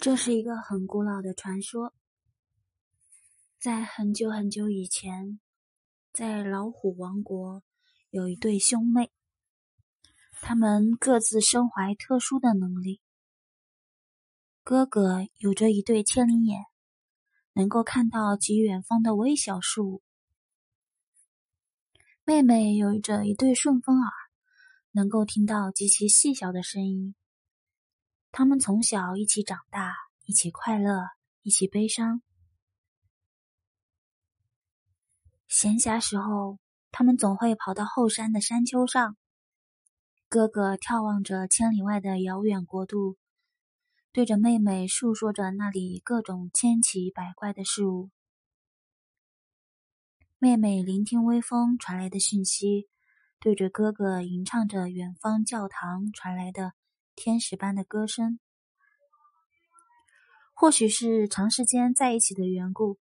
这是一个很古老的传说，在很久很久以前，在老虎王国有一对兄妹，他们各自身怀特殊的能力。哥哥有着一对千里眼，能够看到极远方的微小事物；妹妹有着一对顺风耳，能够听到极其细小的声音。他们从小一起长大，一起快乐，一起悲伤。闲暇时候，他们总会跑到后山的山丘上。哥哥眺望着千里外的遥远国度，对着妹妹诉说着那里各种千奇百怪的事物。妹妹聆听微风传来的讯息，对着哥哥吟唱着远方教堂传来的。天使般的歌声，或许是长时间在一起的缘故，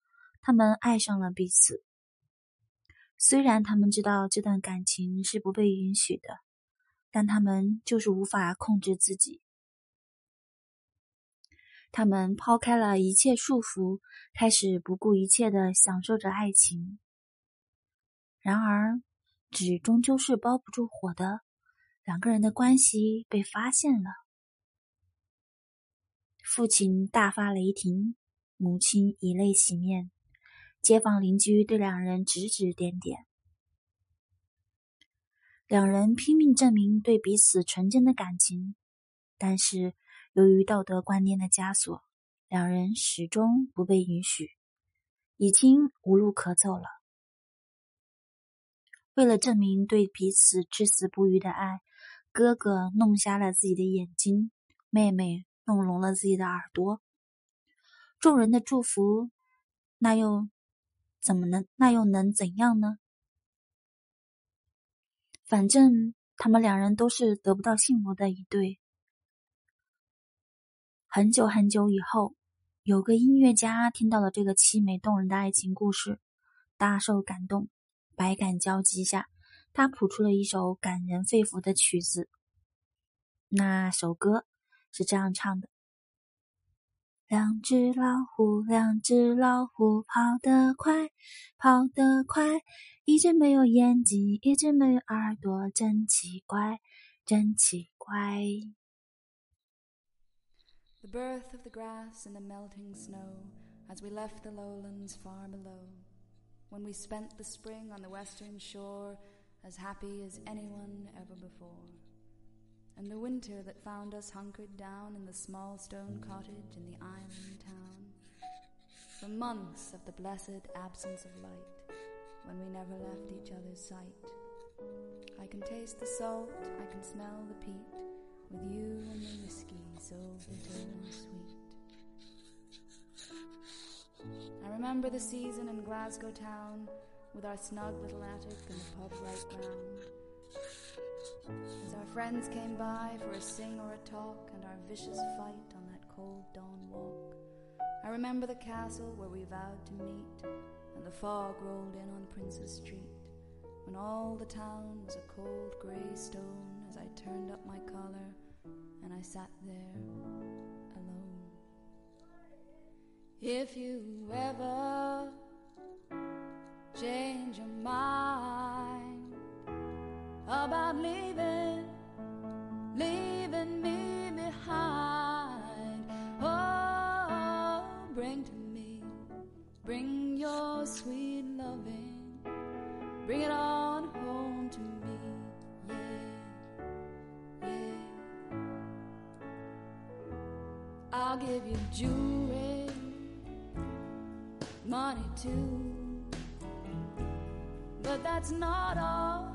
他们爱上了彼此。虽然他们知道这段感情是不被允许的，但他们就是无法控制自己。他们抛开了一切束缚，开始不顾一切的享受着爱情。然而，纸终究是包不住火的。两个人的关系被发现了，父亲大发雷霆，母亲以泪洗面，街坊邻居对两人指指点点，两人拼命证明对彼此纯真的感情，但是由于道德观念的枷锁，两人始终不被允许，已经无路可走了。为了证明对彼此至死不渝的爱。哥哥弄瞎了自己的眼睛，妹妹弄聋了自己的耳朵。众人的祝福，那又怎么能？那又能怎样呢？反正他们两人都是得不到幸福的一对。很久很久以后，有个音乐家听到了这个凄美动人的爱情故事，大受感动，百感交集下。他谱出了一首感人肺腑的曲子。那首歌是这样唱的：两只老虎，两只老虎，跑得快，跑得快。一只没有眼睛，一只没有耳朵，真奇怪，真奇怪。The birth of the grass and the melting snow as we left the lowlands far below. When we spent the spring on the western shore. As happy as anyone ever before. And the winter that found us hunkered down in the small stone cottage in the island town. The months of the blessed absence of light, when we never left each other's sight. I can taste the salt, I can smell the peat, with you and the whiskey so bitter and sweet. I remember the season in Glasgow town with our snug little attic and the pub right round. As our friends came by for a sing or a talk and our vicious fight on that cold dawn walk, I remember the castle where we vowed to meet and the fog rolled in on Princes Street when all the town was a cold grey stone as I turned up my collar and I sat there alone. If you ever change your mind about leaving, leaving me behind. Oh, bring to me, bring your sweet loving, bring it on home to me. Yeah, yeah. I'll give you jewelry, money too that's not. All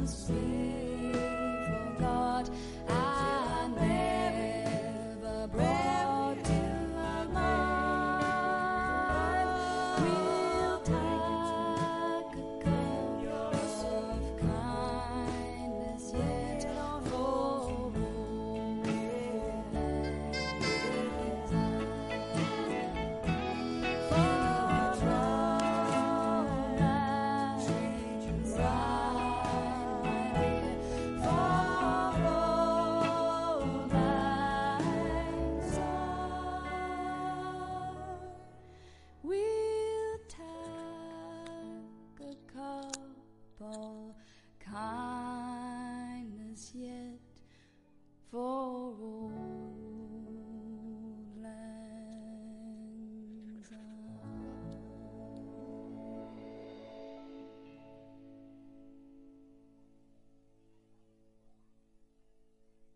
and sweet.